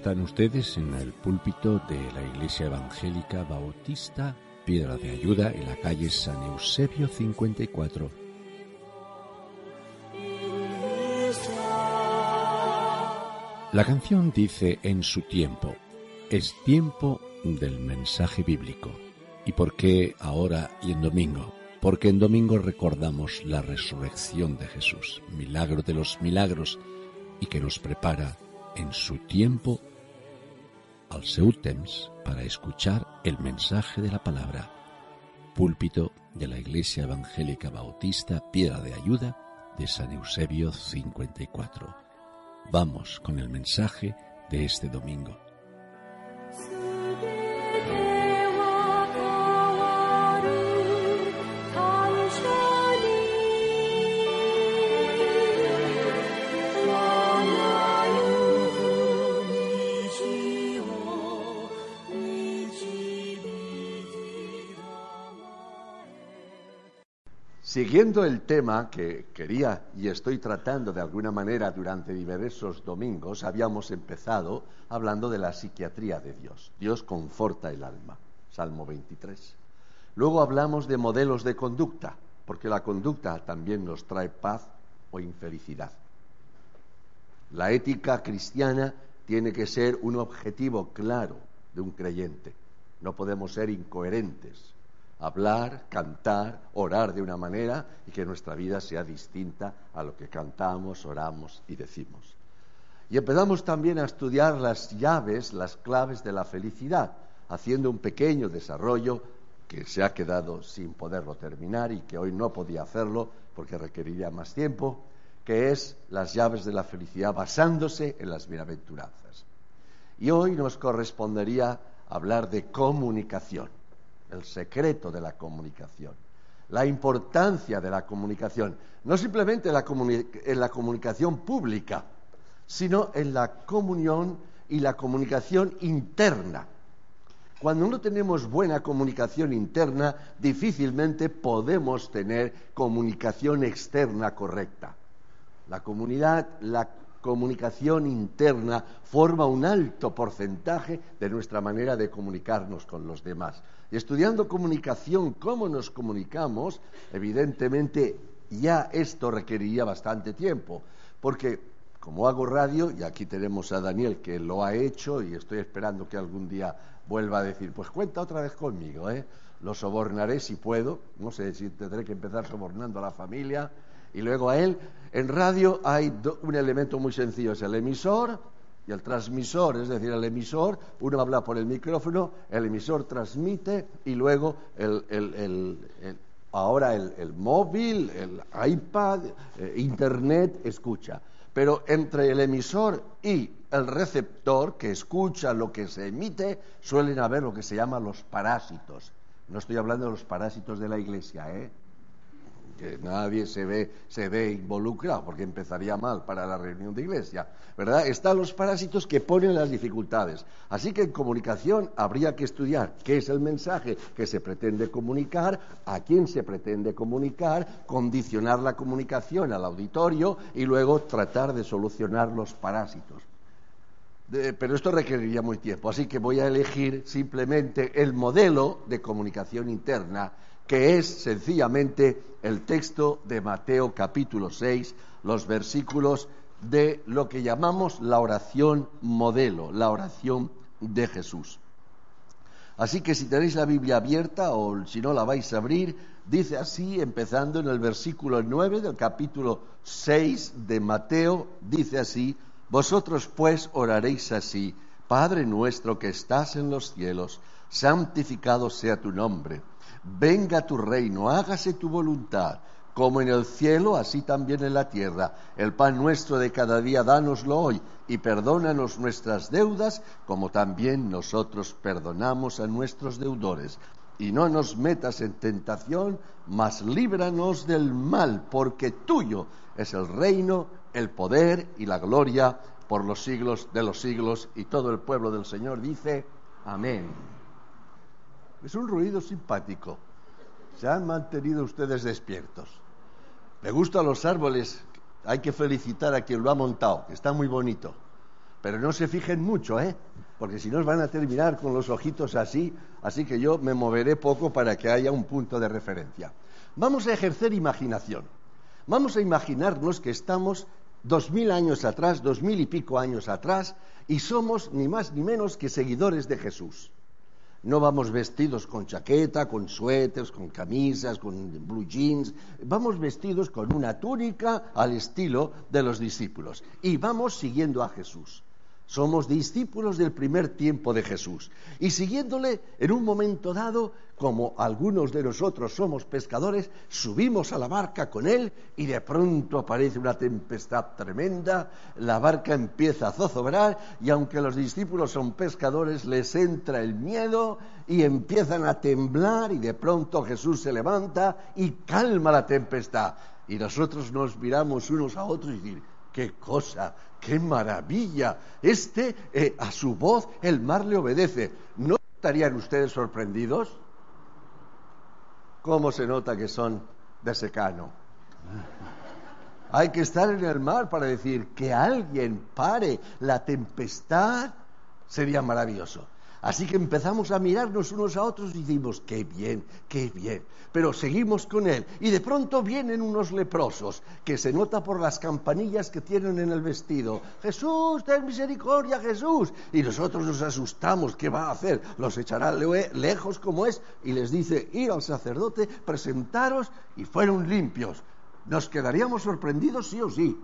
Están ustedes en el púlpito de la Iglesia Evangélica Bautista Piedra de Ayuda en la calle San Eusebio 54. La canción dice en su tiempo, es tiempo del mensaje bíblico. ¿Y por qué ahora y en domingo? Porque en domingo recordamos la resurrección de Jesús, milagro de los milagros, y que nos prepara en su tiempo al seu para escuchar el mensaje de la palabra. Púlpito de la Iglesia Evangélica Bautista Piedra de Ayuda de San Eusebio 54. Vamos con el mensaje de este domingo. Siguiendo el tema que quería y estoy tratando de alguna manera durante diversos domingos, habíamos empezado hablando de la psiquiatría de Dios. Dios conforta el alma, Salmo 23. Luego hablamos de modelos de conducta, porque la conducta también nos trae paz o infelicidad. La ética cristiana tiene que ser un objetivo claro de un creyente. No podemos ser incoherentes hablar, cantar, orar de una manera y que nuestra vida sea distinta a lo que cantamos, oramos y decimos. Y empezamos también a estudiar las llaves, las claves de la felicidad, haciendo un pequeño desarrollo que se ha quedado sin poderlo terminar y que hoy no podía hacerlo porque requeriría más tiempo, que es las llaves de la felicidad basándose en las bienaventuranzas. Y hoy nos correspondería hablar de comunicación el secreto de la comunicación, la importancia de la comunicación, no simplemente en la, comunicación pública, sino en la comunión y la comunicación interna. Cuando no tenemos buena comunicación interna, difícilmente podemos tener comunicación externa correcta. La comunidad, la comunicación interna forma un alto porcentaje de nuestra manera de comunicarnos con los demás. Y estudiando comunicación, cómo nos comunicamos, evidentemente ya esto requeriría bastante tiempo, porque como hago radio, y aquí tenemos a Daniel que lo ha hecho y estoy esperando que algún día vuelva a decir, pues cuenta otra vez conmigo, ¿eh? lo sobornaré si puedo, no sé si tendré que empezar sobornando a la familia, y luego a él. En radio hay un elemento muy sencillo, es el emisor y el transmisor, es decir, el emisor, uno habla por el micrófono, el emisor transmite y luego el, ahora el, móvil, el iPad, eh, Internet escucha. Pero entre el emisor y el receptor que escucha lo que se emite, suelen haber lo que se llama los parásitos. No estoy hablando de los parásitos de la iglesia, ¿eh? Que nadie se ve, se ve involucrado, porque empezaría mal para la reunión de iglesia, ¿verdad? Están los parásitos que ponen las dificultades. Así que en comunicación habría que estudiar qué es el mensaje que se pretende comunicar, a quién se pretende comunicar, condicionar la comunicación al auditorio y luego tratar de solucionar los parásitos. pero esto requeriría muy tiempo, así que voy a elegir simplemente el modelo de comunicación interna que es sencillamente el texto de Mateo capítulo 6, los versículos de lo que llamamos la oración modelo, la oración de Jesús. Así que si tenéis la Biblia abierta o si no la vais a abrir, dice así, empezando en el versículo 9 del capítulo 6 de Mateo, dice así, vosotros pues oraréis así, Padre nuestro que estás en los cielos, santificado sea tu nombre, venga tu reino, hágase tu voluntad como en el cielo, así también en la tierra. El pan nuestro de cada día, dánoslo hoy, y perdónanos nuestras deudas, como también nosotros perdonamos a nuestros deudores. Y no nos metas en tentación, mas líbranos del mal, porque tuyo es el reino, el poder y la gloria por los siglos de los siglos. Y todo el pueblo del Señor dice, amén. Es un ruido simpático. Se han mantenido ustedes despiertos. Me gustan los árboles, hay que felicitar a quien lo ha montado, está muy bonito. Pero no se fijen mucho, ¿eh? Porque si no van a terminar con los ojitos así, así que yo me moveré poco para que haya un punto de referencia. Vamos a ejercer imaginación. Vamos a imaginarnos que estamos dos mil años atrás, dos mil y pico años atrás, y somos ni más ni menos que seguidores de Jesús. No vamos vestidos con chaqueta, con suéteres, con camisas, con blue jeans. Vamos vestidos con una túnica al estilo de los discípulos. Y vamos siguiendo a Jesús. Somos discípulos del primer tiempo de Jesús. Y siguiéndole, en un momento dado, como algunos de nosotros somos pescadores, subimos a la barca con él y de pronto aparece una tempestad tremenda, la barca empieza a zozobrar y aunque los discípulos son pescadores, les entra el miedo y empiezan a temblar y de pronto Jesús se levanta y calma la tempestad. Y nosotros nos miramos unos a otros y decimos, qué cosa, qué maravilla. Este, eh, a su voz, el mar le obedece. ¿No estarían ustedes sorprendidos? ¿Cómo se nota que son de secano? Hay que estar en el mar para decir que alguien pare la tempestad. Sería maravilloso. Así que empezamos a mirarnos unos a otros y decimos, qué bien, qué bien. Pero seguimos con él. Y de pronto vienen unos leprosos, que se nota por las campanillas que tienen en el vestido. Jesús, ten misericordia, Jesús. Y nosotros nos asustamos, ¿qué va a hacer? Los echará lejos como es y les dice, ir al sacerdote, presentaros y fueron limpios. ¿Nos quedaríamos sorprendidos sí o sí?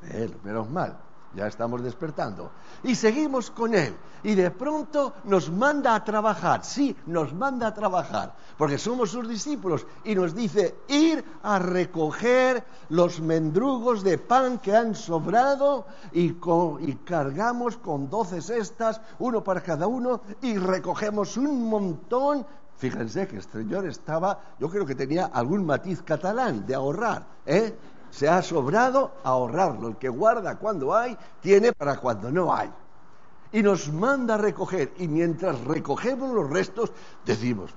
Pero, menos mal ya estamos despertando. Y seguimos con Él. Y de pronto nos manda a trabajar. Sí, nos manda a trabajar. Porque somos sus discípulos. Y nos dice ir a recoger los mendrugos de pan que han sobrado. Y, cargamos con doce cestas, uno para cada uno. Y recogemos un montón Fíjense que señor estaba, yo creo que tenía algún matiz catalán de ahorrar, ¿eh? Se ha sobrado, ahorrarlo. El que guarda cuando hay, tiene para cuando no hay. Y nos manda a recoger. Y mientras recogemos los restos, decimos,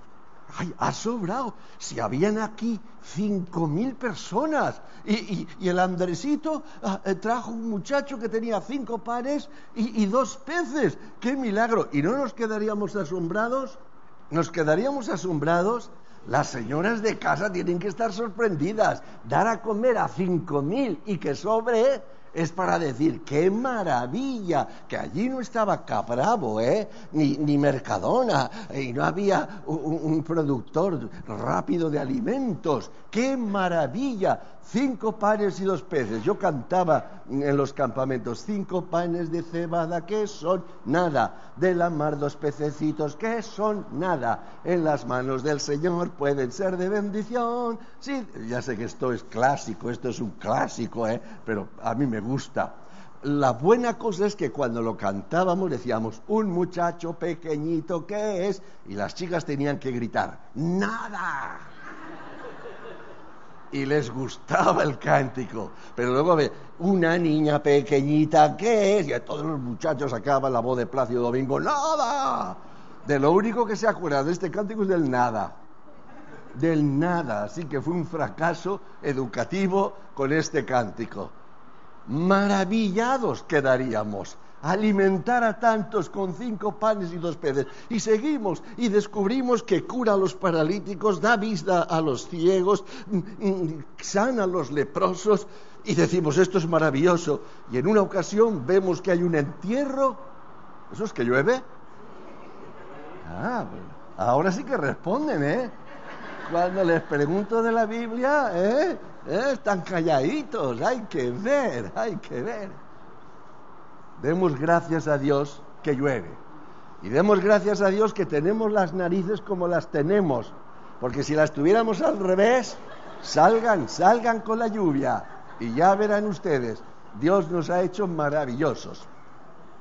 ¡ay, ha sobrado! Si habían aquí cinco mil personas. Y, el Andresito ah, eh, trajo un muchacho que tenía cinco pares y, y dos peces. ¡Qué milagro! ¿Y no nos quedaríamos asombrados? ¿Nos quedaríamos asombrados? Las señoras de casa tienen que estar sorprendidas. Dar a comer a cinco mil y que sobre es para decir, qué maravilla, que allí no estaba Capravo, ¿eh? ni, ni Mercadona, y no había un, productor rápido de alimentos. Qué maravilla, cinco panes y dos peces. Yo cantaba en los campamentos, cinco panes de cebada, que son nada, de la mar dos pececitos, que son nada, en las manos del Señor pueden ser de bendición. Sí, ya sé que esto es clásico, esto es un clásico, ¿eh? pero a mí me gusta. La buena cosa es que cuando lo cantábamos decíamos, un muchacho pequeñito, ¿qué es? Y las chicas tenían que gritar, nada y les gustaba el cántico. Pero luego ve, una niña pequeñita, ¿qué es? Y a todos los muchachos acaban la voz de Plácido Domingo, ¡nada! De lo único que se acuerda de este cántico es del nada. Del nada. Así que fue un fracaso educativo con este cántico. Maravillados quedaríamos alimentar a tantos con cinco panes y dos peces. Y seguimos y descubrimos que cura a los paralíticos, da vista a los ciegos, mm, mm, sana a los leprosos. Y decimos, esto es maravilloso. Y en una ocasión vemos que hay un entierro. ¿Eso es que llueve? Ah, ahora sí que responden, ¿eh? Cuando les pregunto de la Biblia, ¿eh? ¿eh? Están calladitos, hay que ver, hay que ver. Demos gracias a Dios que llueve. Y demos gracias a Dios que tenemos las narices como las tenemos. Porque si las tuviéramos al revés, salgan, salgan con la lluvia. Y ya verán ustedes, Dios nos ha hecho maravillosos.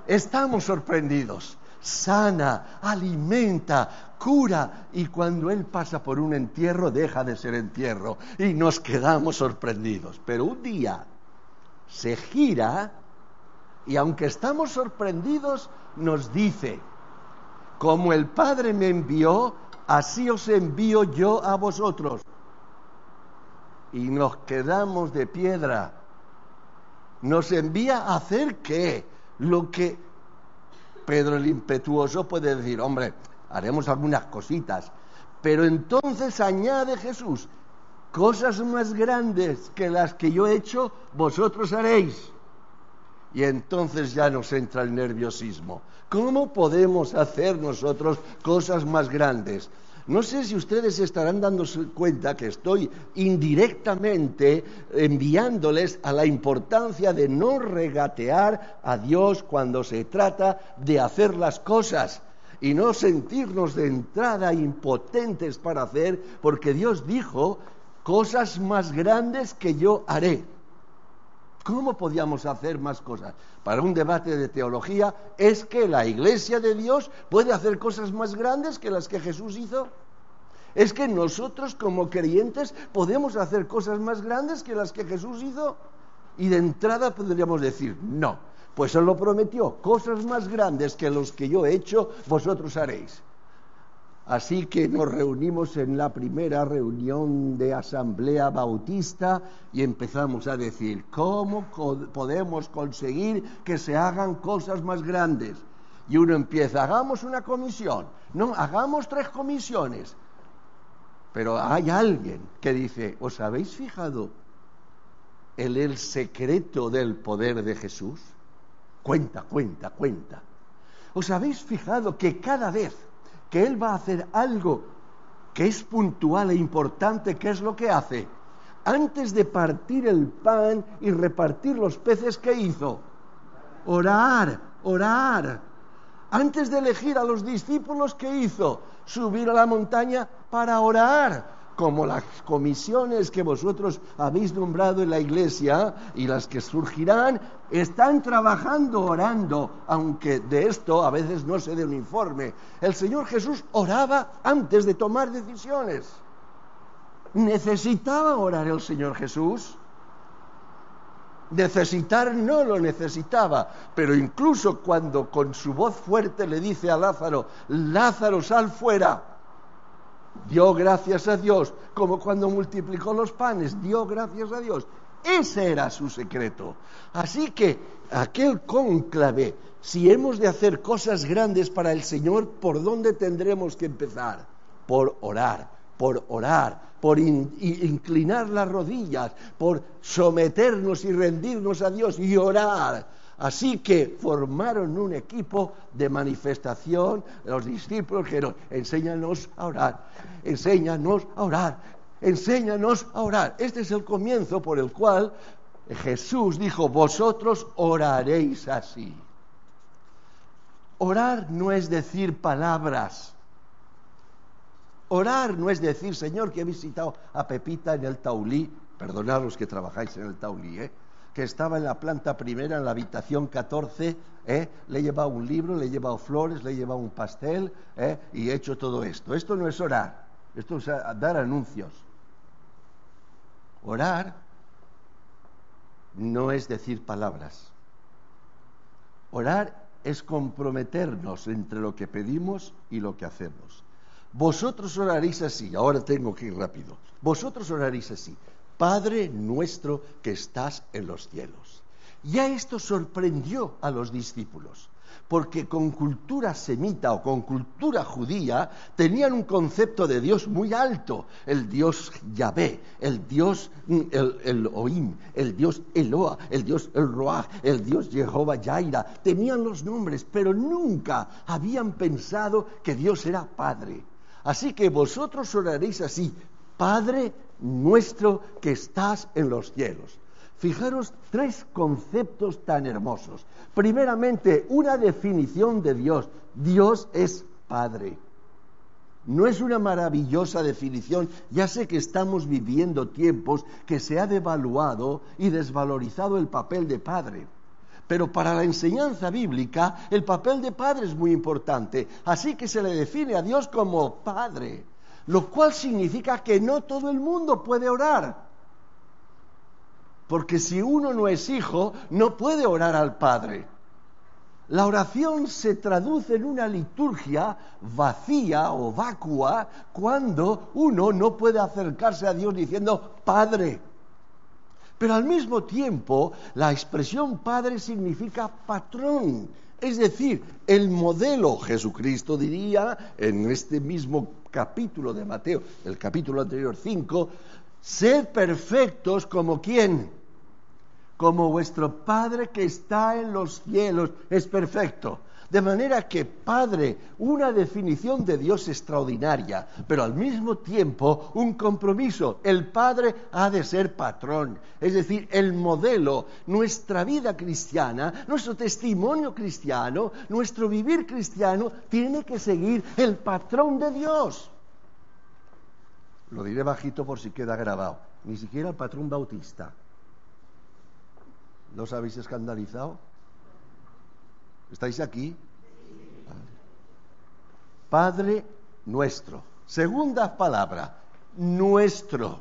Estamos sorprendidos. Sana, alimenta, cura. Y cuando Él pasa por un entierro, deja de ser entierro. Y nos quedamos sorprendidos. Pero un día se gira y aunque estamos sorprendidos, nos dice, como el Padre me envió, así os envío yo a vosotros. Y nos quedamos de piedra. Nos envía a hacer qué? Lo que Pedro el impetuoso puede decir, hombre, haremos algunas cositas. Pero entonces añade Jesús, cosas más grandes que las que yo he hecho, vosotros haréis. Y entonces ya nos entra el nerviosismo. ¿Cómo podemos hacer nosotros cosas más grandes? No sé si ustedes estarán dándose cuenta que estoy indirectamente enviándoles a la importancia de no regatear a Dios cuando se trata de hacer las cosas y no sentirnos de entrada impotentes para hacer, porque Dios dijo, cosas más grandes que yo haré. ¿Cómo podíamos hacer más cosas? Para un debate de teología es que la iglesia de Dios puede hacer cosas más grandes que las que Jesús hizo. Es que nosotros como creyentes podemos hacer cosas más grandes que las que Jesús hizo. Y de entrada podríamos decir, no, pues Él lo prometió, cosas más grandes que los que yo he hecho, vosotros haréis. Así que nos reunimos en la primera reunión de Asamblea Bautista y empezamos a decir, ¿cómo podemos conseguir que se hagan cosas más grandes? Y uno empieza, hagamos una comisión, no, hagamos tres comisiones. Pero hay alguien que dice, ¿os habéis fijado en el secreto del poder de Jesús? Cuenta, cuenta, cuenta. ¿Os habéis fijado que cada vez que Él va a hacer algo que es puntual e importante, ¿qué es lo que hace? Antes de partir el pan y repartir los peces, ¿qué hizo? Orar, orar. Antes de elegir a los discípulos, ¿qué hizo? Subir a la montaña para orar como las comisiones que vosotros habéis nombrado en la iglesia y las que surgirán, están trabajando orando, aunque de esto a veces no se dé un informe. El Señor Jesús oraba antes de tomar decisiones. ¿Necesitaba orar el Señor Jesús? Necesitar no lo necesitaba, pero incluso cuando con su voz fuerte le dice a Lázaro, Lázaro, sal fuera, dio gracias a Dios, como cuando multiplicó los panes, dio gracias a Dios. Ese era su secreto. Así que aquel cónclave, si hemos de hacer cosas grandes para el Señor, ¿por dónde tendremos que empezar? Por orar, por orar, por inclinar las rodillas, por someternos y rendirnos a Dios y orar Así que formaron un equipo de manifestación. Los discípulos dijeron, enséñanos a orar, enséñanos a orar, enséñanos a orar. Este es el comienzo por el cual Jesús dijo, vosotros oraréis así. Orar no es decir palabras. Orar no es decir, Señor, que he visitado a Pepita en el Taulí, perdonad los que trabajáis en el Taulí, ¿eh? Que estaba en la planta primera, en la habitación 14, ¿eh? le he llevado un libro, le he llevado flores, le he llevado un pastel ¿eh? y he hecho todo esto. Esto no es orar, esto es dar anuncios. Orar no es decir palabras. Orar es comprometernos entre lo que pedimos y lo que hacemos. Vosotros oraréis así, ahora tengo que ir rápido. Vosotros oraréis así. Padre nuestro que estás en los cielos. Ya esto sorprendió a los discípulos. porque con cultura semita o con cultura judía tenían un concepto de Dios muy alto, el Dios Yahvé, el Dios mm, el, el Oim, el Dios Eloa, el Dios El Roach, el Dios Jehová Yaira, tenían los nombres, pero nunca habían pensado que Dios era Padre. Así que vosotros oraréis así, Padre nuestro que estás en los cielos. Fijaros tres conceptos tan hermosos. Primeramente, una definición de Dios. Dios es Padre. No es una maravillosa definición. Ya sé que estamos viviendo tiempos que se ha devaluado y desvalorizado el papel de Padre. Pero para la enseñanza bíblica el papel de Padre es muy importante. Así que se le define a Dios como Padre. Lo cual significa que no todo el mundo puede orar. Porque si uno no es hijo, no puede orar al Padre. La oración se traduce en una liturgia vacía o vacua cuando uno no puede acercarse a Dios diciendo Padre. Pero al mismo tiempo, la expresión Padre significa patrón. Es decir, el modelo, Jesucristo diría en este mismo capítulo de Mateo, el capítulo anterior 5, Sed perfectos como quién? Como vuestro Padre que está en los cielos es perfecto. De manera que Padre, una definición de Dios extraordinaria, pero al mismo tiempo un compromiso. El Padre ha de ser patrón, es decir, el modelo, nuestra vida cristiana, nuestro testimonio cristiano, nuestro vivir cristiano, tiene que seguir el patrón de Dios. Lo diré bajito por si queda grabado. Ni siquiera el patrón bautista. ¿No os habéis escandalizado? ¿Estáis aquí? Padre nuestro. Segunda palabra, nuestro.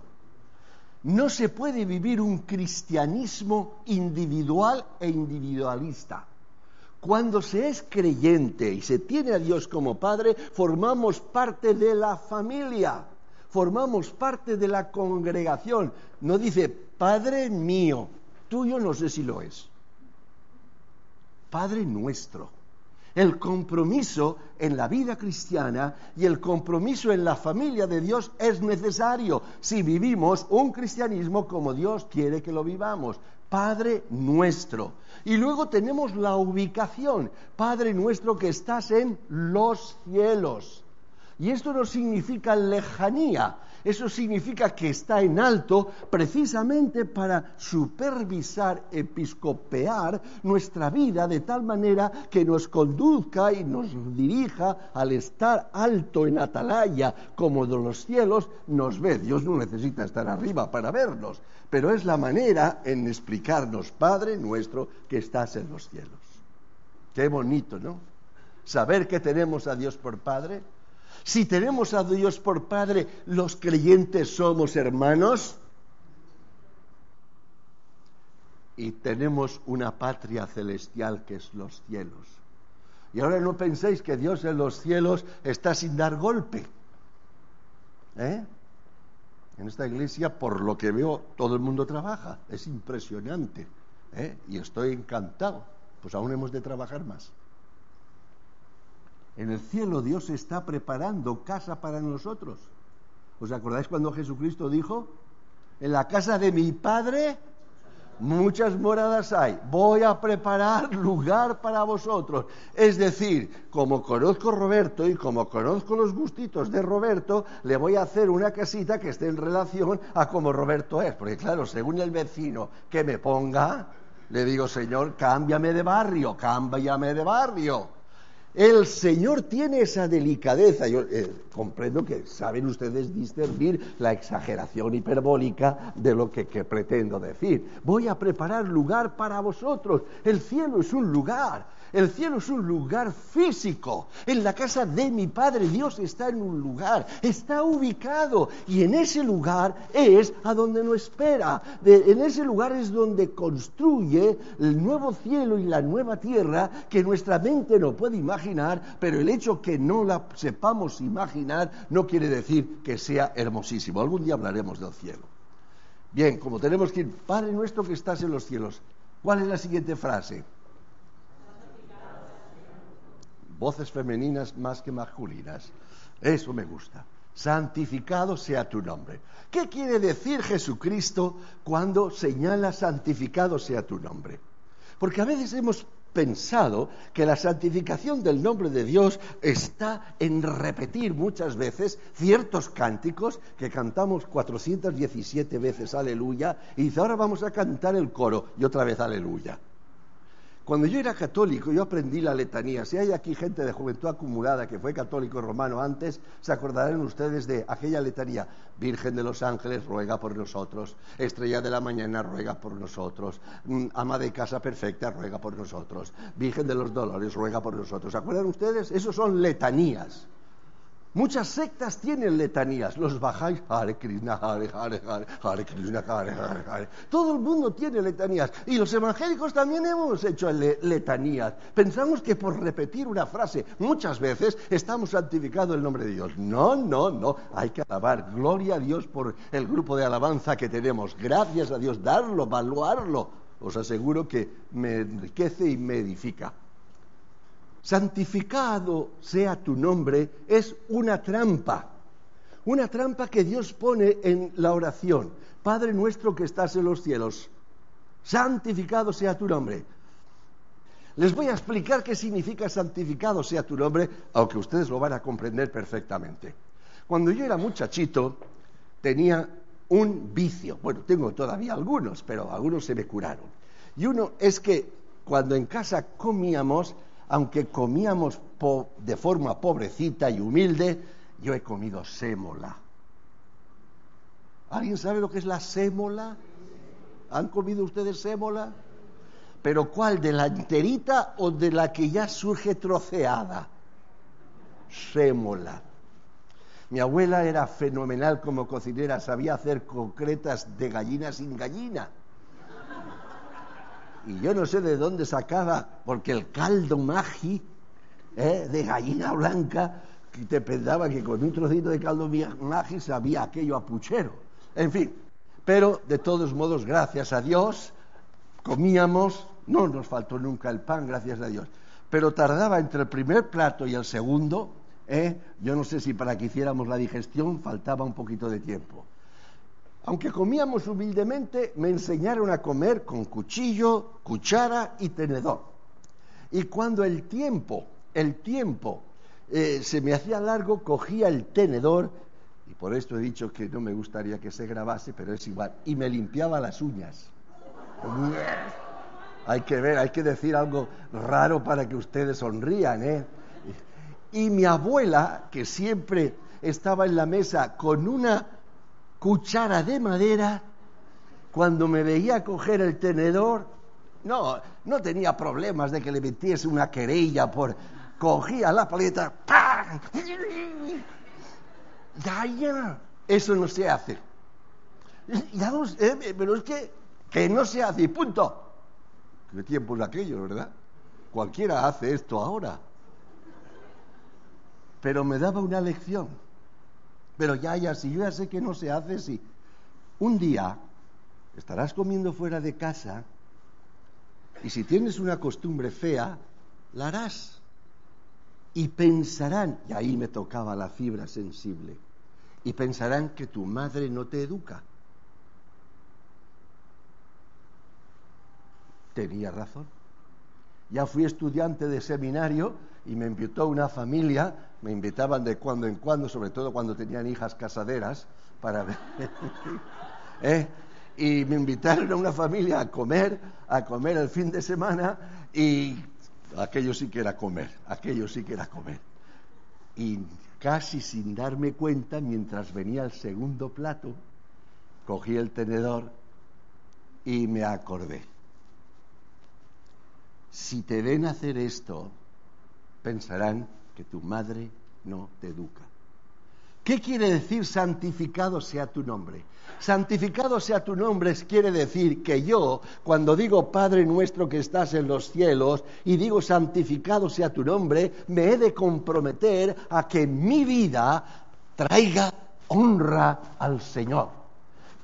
No se puede vivir un cristianismo individual e individualista. Cuando se es creyente y se tiene a Dios como Padre, formamos parte de la familia formamos parte de la congregación. No dice, Padre mío, tuyo no sé si lo es. Padre nuestro. El compromiso en la vida cristiana y el compromiso en la familia de Dios es necesario si vivimos un cristianismo como Dios quiere que lo vivamos. Padre nuestro. Y luego tenemos la ubicación. Padre nuestro que estás en los cielos. Y esto no significa lejanía, eso significa que está en alto precisamente para supervisar, episcopear nuestra vida de tal manera que nos conduzca y nos dirija al estar alto en atalaya como de los cielos nos ve. Dios no necesita estar arriba para vernos, pero es la manera en explicarnos, Padre nuestro que estás en los cielos. Qué bonito, ¿no? Saber que tenemos a Dios por Padre si tenemos a Dios por Padre, los creyentes somos hermanos. Y tenemos una patria celestial que es los cielos. Y ahora no penséis que Dios en los cielos está sin dar golpe. ¿Eh? En esta iglesia, por lo que veo, todo el mundo trabaja. Es impresionante. ¿eh? Y estoy encantado. Pues aún hemos de trabajar más. En el cielo Dios está preparando casa para nosotros. ¿Os acordáis cuando Jesucristo dijo, en la casa de mi Padre muchas moradas hay, voy a preparar lugar para vosotros. Es decir, como conozco Roberto y como conozco los gustitos de Roberto, le voy a hacer una casita que esté en relación a como Roberto es. Porque claro, según el vecino que me ponga, le digo, Señor, cámbiame de barrio, cámbiame de barrio. El Señor tiene esa delicadeza. Yo eh, comprendo que saben ustedes discernir la exageración hiperbólica de lo que, que pretendo decir. Voy a preparar lugar para vosotros. El cielo es un lugar. El cielo es un lugar físico. En la casa de mi Padre Dios está en un lugar, está ubicado. Y en ese lugar es a donde nos espera. en ese lugar es donde construye el nuevo cielo y la nueva tierra que nuestra mente no puede imaginar, pero el hecho que no la sepamos imaginar no quiere decir que sea hermosísimo. Algún día hablaremos del cielo. Bien, como tenemos que ir, Padre nuestro que estás en los cielos. ¿Cuál es la siguiente frase? Voces femeninas más que masculinas. Eso me gusta. Santificado sea tu nombre. ¿Qué quiere decir Jesucristo cuando señala santificado sea tu nombre? Porque a veces hemos pensado que la santificación del nombre de Dios está en repetir muchas veces ciertos cánticos que cantamos 417 veces aleluya y dice ahora vamos a cantar el coro y otra vez aleluya. Cuando yo era católico, yo aprendí la letanía. Si hay aquí gente de juventud acumulada que fue católico romano antes, se acordarán ustedes de aquella letanía. Virgen de los ángeles, ruega por nosotros. Estrella de la mañana, ruega por nosotros. Mm, ama de casa perfecta, ruega por nosotros. Virgen de los dolores, ruega por nosotros. ¿Se acuerdan ustedes? Esos son letanías. Muchas sectas tienen letanías. Los bajáis, Hare Krishna, Hare Hare Hare, Hare Krishna, Hare Hare Hare. Todo el mundo tiene letanías. Y los evangélicos también hemos hecho letanías. Pensamos que por repetir una frase muchas veces estamos santificando el nombre de Dios. No, no, no. Hay que alabar. Gloria a Dios por el grupo de alabanza que tenemos. Gracias a Dios. Darlo, evaluarlo. Os aseguro que me enriquece y me edifica santificado sea tu nombre, es una trampa. Una trampa que Dios pone en la oración. Padre nuestro que estás en los cielos, santificado sea tu nombre. Les voy a explicar qué significa santificado sea tu nombre, aunque ustedes lo van a comprender perfectamente. Cuando yo era muchachito, tenía un vicio. Bueno, tengo todavía algunos, pero algunos se me curaron. Y uno es que cuando en casa comíamos, aunque comíamos de forma pobrecita y humilde, yo he comido sémola. ¿Alguien sabe lo que es la sémola? ¿Han comido ustedes sémola? ¿Pero cuál? ¿De la enterita o de la que ya surge troceada? Sémola. Mi abuela era fenomenal como cocinera, sabía hacer concretas de gallina sin gallina y yo no sé de dónde sacaba, porque el caldo magi ¿eh? de gallina blanca, que te pensaba que con un trocito de caldo magi sabía aquello a puchero. En fin, pero de todos modos, gracias a Dios, comíamos, no nos faltó nunca el pan, gracias a Dios, pero tardaba entre el primer plato y el segundo, ¿eh? yo no sé si para que hiciéramos la digestión faltaba un poquito de tiempo. Aunque comíamos humildemente, me enseñaron a comer con cuchillo, cuchara y tenedor. Y cuando el tiempo, el tiempo eh, se me hacía largo, cogía el tenedor, y por esto he dicho que no me gustaría que se grabase, pero es igual, y me limpiaba las uñas. Hay que ver, hay que decir algo raro para que ustedes sonrían, ¿eh? Y mi abuela, que siempre estaba en la mesa con una cuchara de madera, cuando me veía coger el tenedor, no, no tenía problemas de que le metiese una querella por... Cogía la paleta, ¡pam! Ya, eso no se hace. Ya no pero es que, que no se hace punto. ¿Qué tiempo es aquello, verdad? Cualquiera hace esto ahora. Pero me daba una lección pero ya, ya, si yo ya sé que no se hace, si un día estarás comiendo fuera de casa y si tienes una costumbre fea, la harás. Y pensarán, y ahí me tocaba la fibra sensible, y pensarán que tu madre no te educa. Tenía razón. Ya fui estudiante de seminario y me invitó una familia, me invitaban de cuando en cuando, sobre todo cuando tenían hijas casaderas, para ver. ¿eh? Y me invitaron a una familia a comer, a comer el fin de semana y aquello sí que era comer, aquello sí que era comer. Y casi sin darme cuenta, mientras venía el segundo plato, cogí el tenedor y me acordé si te ven hacer esto, pensarán que tu madre no te educa. ¿Qué quiere decir santificado sea tu nombre? Santificado sea tu nombre quiere decir que yo, cuando digo Padre nuestro que estás en los cielos y digo santificado sea tu nombre, me he de comprometer a que mi vida traiga honra al Señor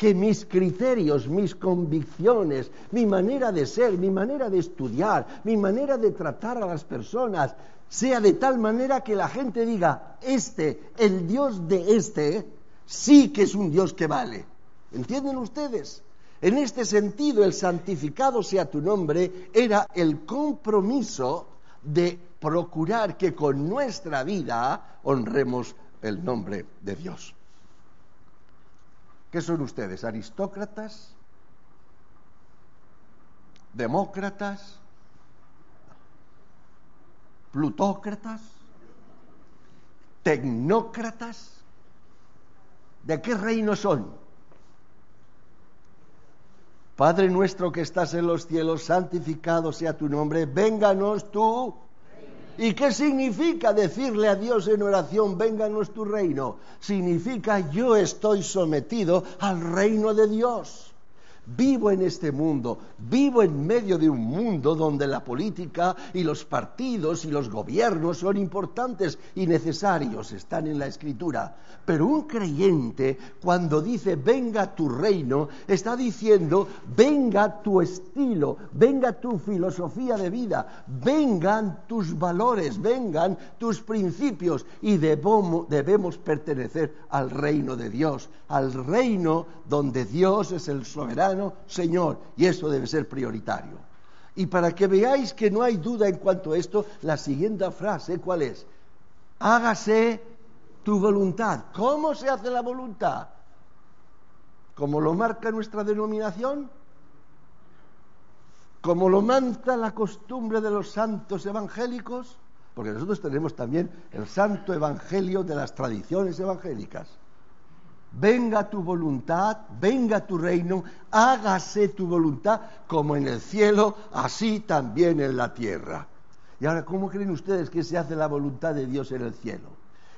que mis criterios, mis convicciones, mi manera de ser, mi manera de estudiar, mi manera de tratar a las personas, sea de tal manera que la gente diga, este, el Dios de este, sí que es un Dios que vale. ¿Entienden ustedes? En este sentido, el santificado sea tu nombre era el compromiso de procurar que con nuestra vida honremos el nombre de Dios. ¿Qué son ustedes? ¿Aristócratas? ¿Demócratas? ¿Plutócratas? ¿Tecnócratas? ¿De qué reino son? Padre nuestro que estás en los cielos, santificado sea tu nombre, vénganos tú ¿Y qué significa decirle a Dios en oración, vénganos tu reino? Significa yo estoy sometido al reino de Dios. Vivo en este mundo, vivo en medio de un mundo donde la política y los partidos y los gobiernos son importantes y necesarios, están en la escritura. Pero un creyente cuando dice venga tu reino, está diciendo venga tu estilo, venga tu filosofía de vida, vengan tus valores, vengan tus principios y debemos, pertenecer al reino de Dios, al reino donde Dios es el soberano Señor, y eso debe ser prioritario. Y para que veáis que no hay duda en cuanto a esto, la siguiente frase, ¿cuál es? Hágase tu voluntad. ¿Cómo se hace la voluntad? ¿Como lo marca nuestra denominación? ¿Como lo manda la costumbre de los santos evangélicos? Porque nosotros tenemos también el santo evangelio de las tradiciones evangélicas venga tu voluntad, venga tu reino, hágase tu voluntad como en el cielo, así también en la tierra. Y ahora, ¿cómo creen ustedes que se hace la voluntad de Dios en el cielo?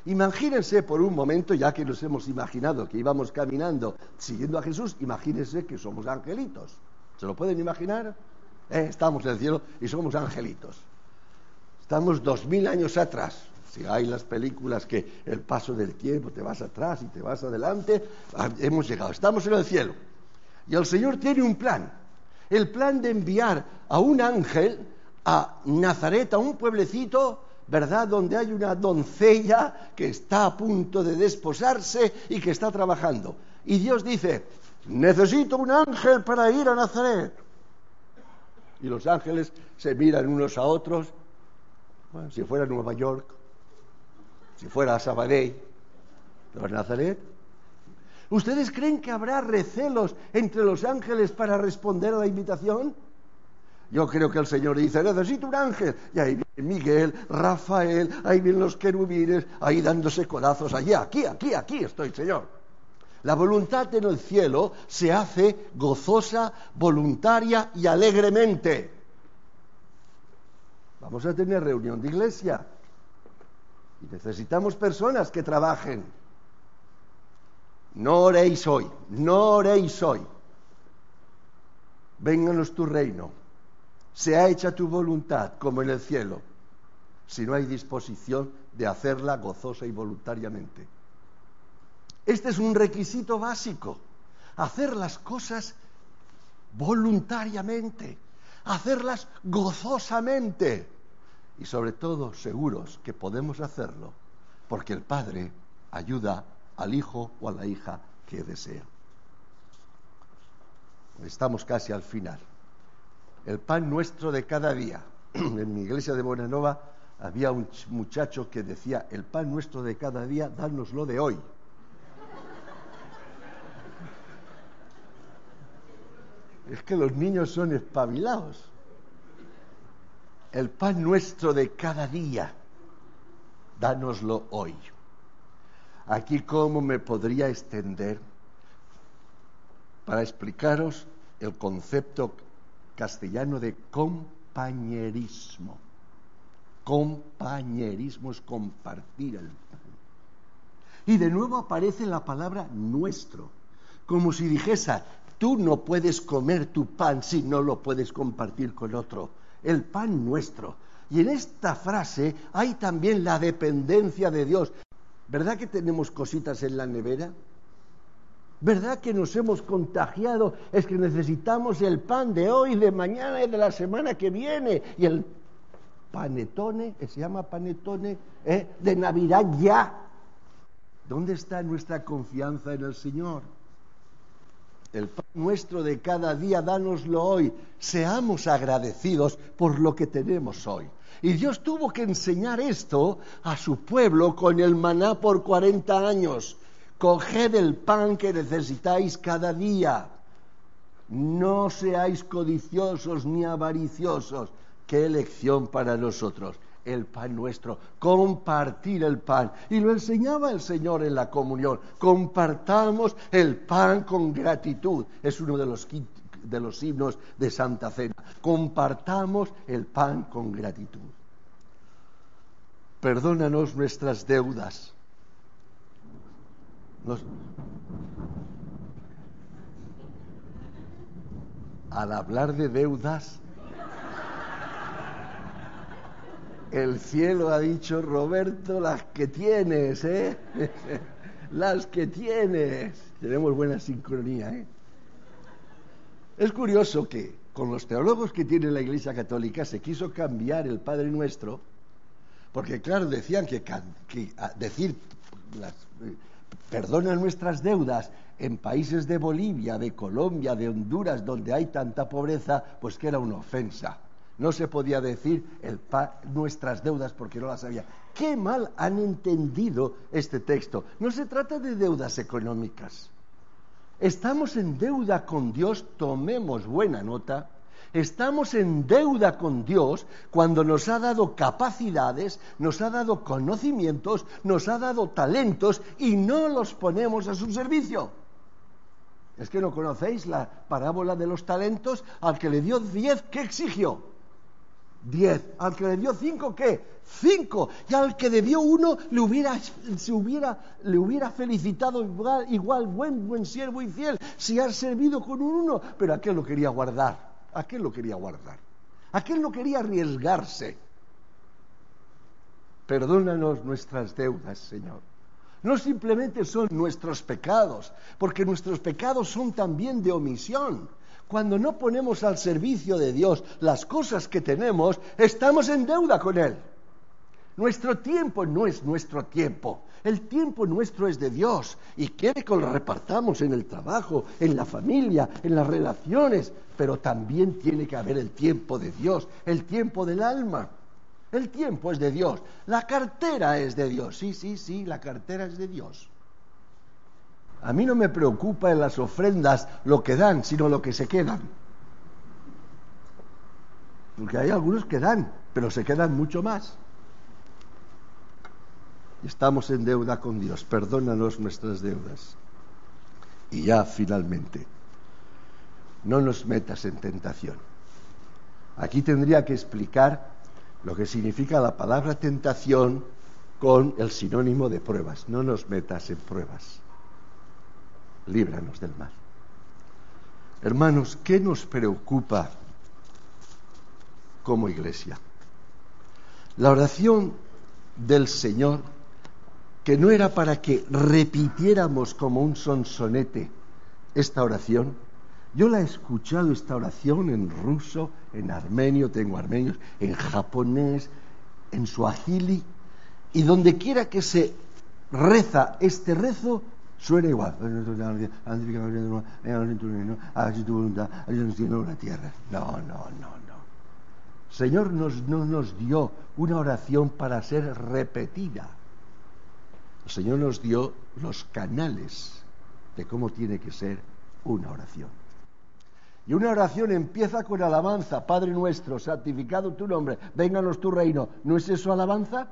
Imagínense por un momento, ya que nos hemos imaginado que íbamos caminando siguiendo a Jesús, imagínense que somos angelitos. ¿Se lo pueden imaginar? Eh, estamos en el cielo y somos angelitos. Estamos dos mil años atrás, si hay las películas que el paso del tiempo te vas atrás y te vas adelante, ah, hemos llegado, estamos en el cielo. Y el Señor tiene un plan, el plan de enviar a un ángel a Nazaret, a un pueblecito, ¿verdad? Donde hay una doncella que está a punto de desposarse y que está trabajando. Y Dios dice, necesito un ángel para ir a Nazaret. Y los ángeles se miran unos a otros, bueno, si fuera Nueva York, si fuera Sabadell, pero Nazaret. ¿Ustedes creen que habrá recelos entre los ángeles para responder a la invitación? Yo creo que el Señor dice, necesito un ángel. Y ahí viene Miguel, Rafael, ahí vienen los querubines, ahí dándose codazos allí, aquí, aquí, aquí estoy, Señor. La voluntad en el cielo se hace gozosa, voluntaria y alegremente. Vamos a tener reunión de iglesia. Y necesitamos personas que trabajen. No oréis hoy, no oréis hoy. Vénganos tu reino. Sea hecha tu voluntad como en el cielo, si no hay disposición de hacerla gozosa y voluntariamente. Este es un requisito básico, hacer las cosas voluntariamente, hacerlas gozosamente y sobre todo seguros que podemos hacerlo porque el Padre ayuda al hijo o a la hija que desea. Estamos casi al final. El pan nuestro de cada día. En mi iglesia de Bonanova había un muchacho que decía, el pan nuestro de cada día, dánoslo de hoy. Es que los niños son espabilados el pan nuestro de cada día, dánoslo hoy. Aquí cómo me podría extender para explicaros el concepto castellano de compañerismo. Compañerismo es compartir el pan. Y de nuevo aparece la palabra nuestro, como si dijese, tú no puedes comer tu pan si no lo puedes compartir con otro el pan nuestro. Y en esta frase hay también la dependencia de Dios. ¿Verdad que tenemos cositas en la nevera? ¿Verdad que nos hemos contagiado? Es que necesitamos el pan de hoy, de mañana y de la semana que viene. Y el panetone, se llama panetone, ¿eh? de Navidad ya. ¿Dónde está nuestra confianza en el Señor? El pan nuestro de cada día, dánoslo hoy. Seamos agradecidos por lo que tenemos hoy. Y Dios tuvo que enseñar esto a su pueblo con el maná por 40 años. Coged el pan que necesitáis cada día. No seáis codiciosos ni avariciosos. Qué elección para nosotros. El pan nuestro, compartir el pan. Y lo enseñaba el Señor en la comunión. Compartamos el pan con gratitud. Es uno de los, de los himnos de Santa Cena. Compartamos el pan con gratitud. Perdónanos nuestras deudas al hablar de deudas, el cielo ha dicho, Roberto, las que tienes, ¿eh? las que tienes. Tenemos buena sincronía, ¿eh? Es curioso que con los teólogos que tiene la Iglesia Católica se quiso cambiar el Padre Nuestro, porque claro, decían que, decir las, perdona nuestras deudas en países de Bolivia, de Colombia, de Honduras, donde hay tanta pobreza, pues que era una ofensa. No se podía decir el nuestras deudas porque no las había. Qué mal han entendido este texto. No se trata de deudas económicas. Estamos en deuda con Dios, tomemos buena nota, Estamos en deuda con Dios cuando nos ha dado capacidades, nos ha dado conocimientos, nos ha dado talentos y no los ponemos a su servicio. Es que no conocéis la parábola de los talentos. Al que le dio diez, ¿qué exigió? Diez. Al que le dio cinco, ¿qué? Cinco. Y al que dio uno, le hubiera, se hubiera, le hubiera felicitado igual, igual, buen, buen siervo y fiel, si ha servido con un uno, pero aquel lo quería guardar. Aquel lo quería guardar. Aquel no quería arriesgarse. Perdónanos nuestras deudas, Señor. No simplemente son nuestros pecados, porque nuestros pecados son también de omisión. Cuando no ponemos al servicio de Dios las cosas que tenemos, estamos en deuda con Él. Nuestro tiempo no es nuestro tiempo. El tiempo nuestro es de Dios y quiere que lo repartamos en el trabajo, en la familia, en las relaciones, pero también tiene que haber el tiempo de Dios, el tiempo del alma. El tiempo es de Dios, la cartera es de Dios. Sí, sí, sí, la cartera es de Dios. A mí no me preocupa en las ofrendas lo que dan, sino lo que se quedan. Porque hay algunos que dan, pero se quedan mucho más. Estamos en deuda con Dios. Perdónanos nuestras deudas. Y ya finalmente, no nos metas en tentación. Aquí tendría que explicar lo que significa la palabra tentación con el sinónimo de pruebas. No nos metas en pruebas. Líbranos del mal. Hermanos, ¿qué nos preocupa como iglesia? La oración del Señor que no era para que repitiéramos como un sonsonete esta oración. Yo la he escuchado esta oración en ruso, en armenio, tengo armenios, en japonés, en suajili, y donde quiera que se reza este rezo, suena igual. No, no, no, no. Señor nos, no nos dio una oración para ser repetida. El Señor nos dio los canales de cómo tiene que ser una oración. Y una oración empieza con alabanza, Padre nuestro, santificado tu nombre, vénganos tu reino. ¿No es eso alabanza?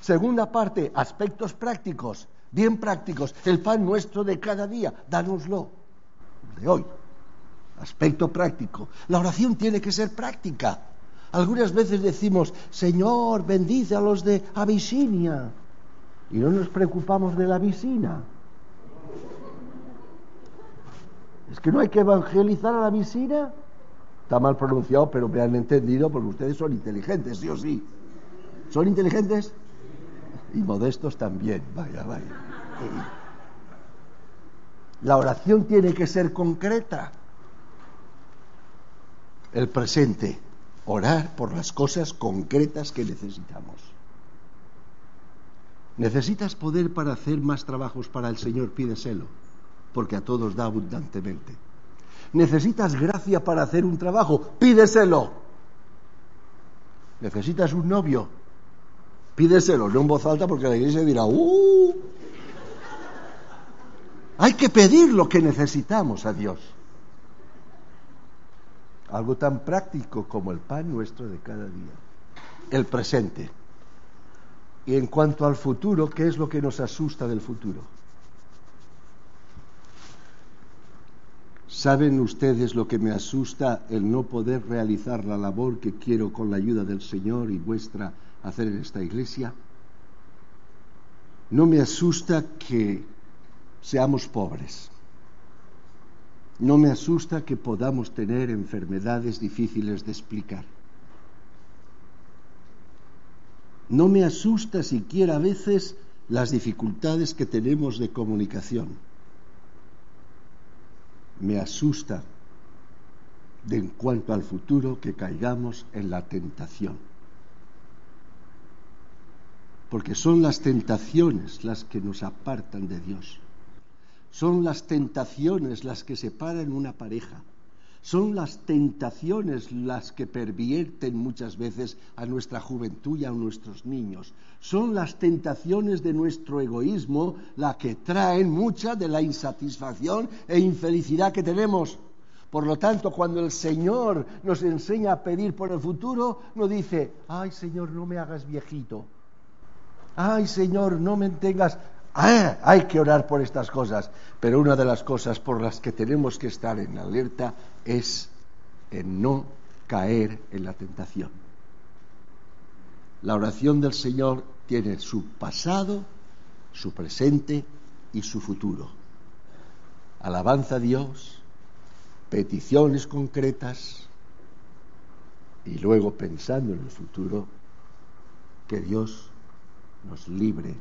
Segunda parte, aspectos prácticos, bien prácticos. El pan nuestro de cada día, dánoslo, de hoy. Aspecto práctico. La oración tiene que ser práctica. Algunas veces decimos, Señor, bendice a los de Abisinia y no nos preocupamos de la visina. Es que no hay que evangelizar a la visina. Está mal pronunciado, pero me han entendido porque ustedes son inteligentes, sí o sí. ¿Son inteligentes? Y modestos también, vaya, vaya. La oración tiene que ser concreta. El presente, orar por las cosas concretas que necesitamos. ¿Necesitas poder para hacer más trabajos para el Señor? Pídeselo, porque a todos da abundantemente. ¿Necesitas gracia para hacer un trabajo? Pídeselo. ¿Necesitas un novio? Pídeselo, no en voz alta porque la iglesia dirá, ¡uh! Hay que pedir lo que necesitamos a Dios. Algo tan práctico como el pan nuestro de cada día. El presente. Y en cuanto al futuro, ¿qué es lo que nos asusta del futuro? ¿Saben ustedes lo que me asusta el no poder realizar la labor que quiero con la ayuda del Señor y vuestra hacer en esta iglesia? No me asusta que seamos pobres. No me asusta que podamos tener enfermedades difíciles de explicar. No me asusta siquiera a veces las dificultades que tenemos de comunicación me asusta de en cuanto al futuro que caigamos en la tentación. Porque son las tentaciones las que nos apartan de Dios. Son las tentaciones las que separan una pareja. Son las tentaciones las que pervierten muchas veces a nuestra juventud y a nuestros niños. Son las tentaciones de nuestro egoísmo las que traen mucha de la insatisfacción e infelicidad que tenemos. Por lo tanto, cuando el Señor nos enseña a pedir por el futuro, no dice, ay Señor, no me hagas viejito. Ay Señor, no me tengas Ah, hay que orar por estas cosas, pero una de las cosas por las que tenemos que estar en alerta es en no caer en la tentación. La oración del Señor tiene su pasado, su presente y su futuro. Alabanza a Dios, peticiones concretas y luego pensando en el futuro, que Dios nos libre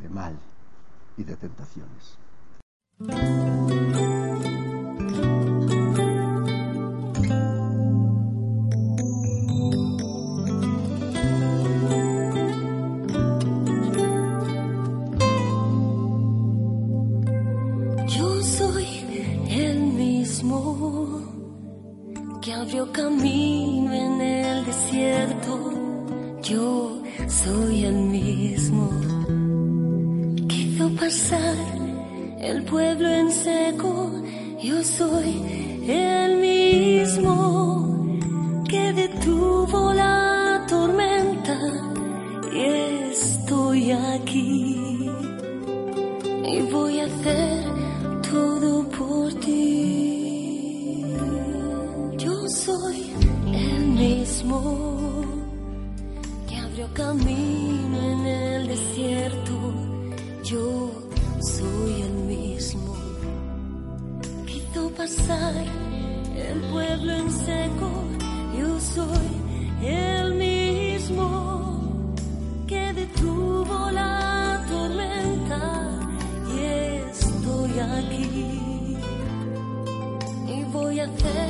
de mal y de tentaciones. Pasar el pueblo en seco. Yo soy el mismo que detuvo la tormenta y estoy aquí y voy a hacer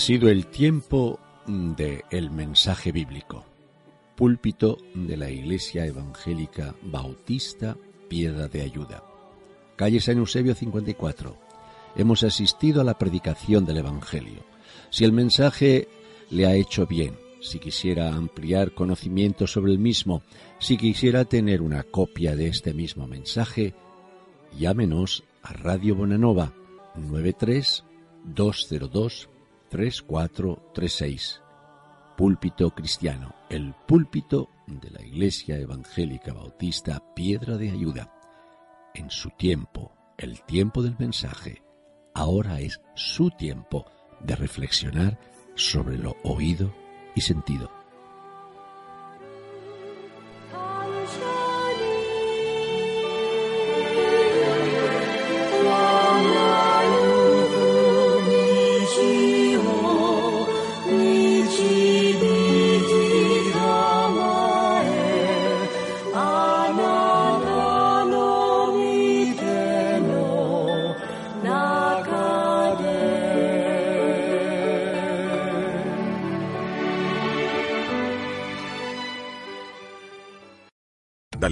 sido el tiempo de el mensaje bíblico. Púlpito de la Iglesia Evangélica Bautista Piedra de Ayuda. Calle San Eusebio 54. Hemos asistido a la predicación del Evangelio. Si el mensaje le ha hecho bien, si quisiera ampliar conocimiento sobre el mismo, si quisiera tener una copia de este mismo mensaje, llámenos a Radio Bonanova 93 202 3436. Púlpito Cristiano, el púlpito de la Iglesia Evangélica Bautista Piedra de Ayuda. En su tiempo, el tiempo del mensaje, ahora es su tiempo de reflexionar sobre lo oído y sentido.